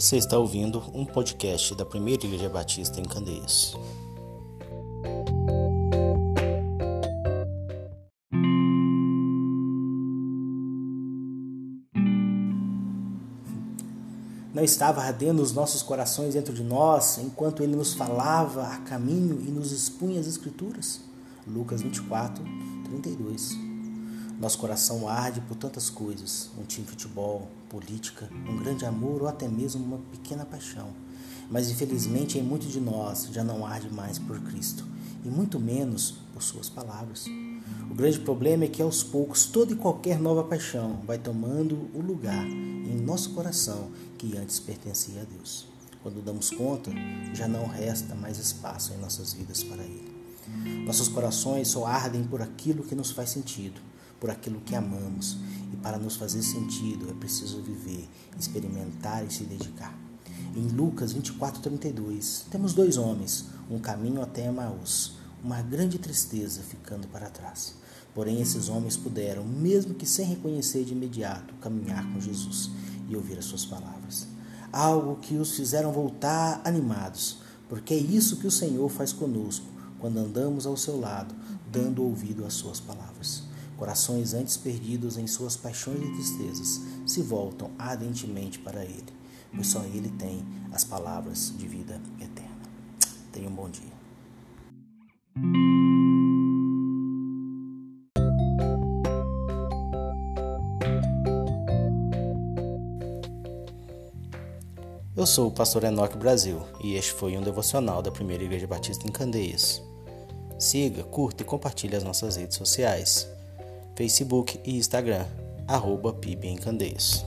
Você está ouvindo um podcast da Primeira Igreja Batista em Candeias. Não estava ardendo os nossos corações dentro de nós enquanto ele nos falava a caminho e nos expunha as Escrituras? Lucas 24, 32. Nosso coração arde por tantas coisas: um time de futebol, política, um grande amor ou até mesmo uma pequena paixão. Mas infelizmente em muitos de nós já não arde mais por Cristo e muito menos por Suas palavras. O grande problema é que aos poucos toda e qualquer nova paixão vai tomando o lugar em nosso coração que antes pertencia a Deus. Quando damos conta, já não resta mais espaço em nossas vidas para Ele. Nossos corações só ardem por aquilo que nos faz sentido por aquilo que amamos. E para nos fazer sentido é preciso viver, experimentar e se dedicar. Em Lucas 24:32, temos dois homens, um caminho até Emaús, uma grande tristeza ficando para trás. Porém, esses homens puderam, mesmo que sem reconhecer de imediato, caminhar com Jesus e ouvir as suas palavras. Algo que os fizeram voltar animados, porque é isso que o Senhor faz conosco quando andamos ao seu lado, dando ouvido às suas palavras. Corações antes perdidos em suas paixões e tristezas se voltam ardentemente para Ele, pois só Ele tem as palavras de vida eterna. Tenha um bom dia. Eu sou o pastor Enoque Brasil e este foi um devocional da Primeira Igreja Batista em Candeias. Siga, curta e compartilhe as nossas redes sociais. Facebook e Instagram, arroba Candeias.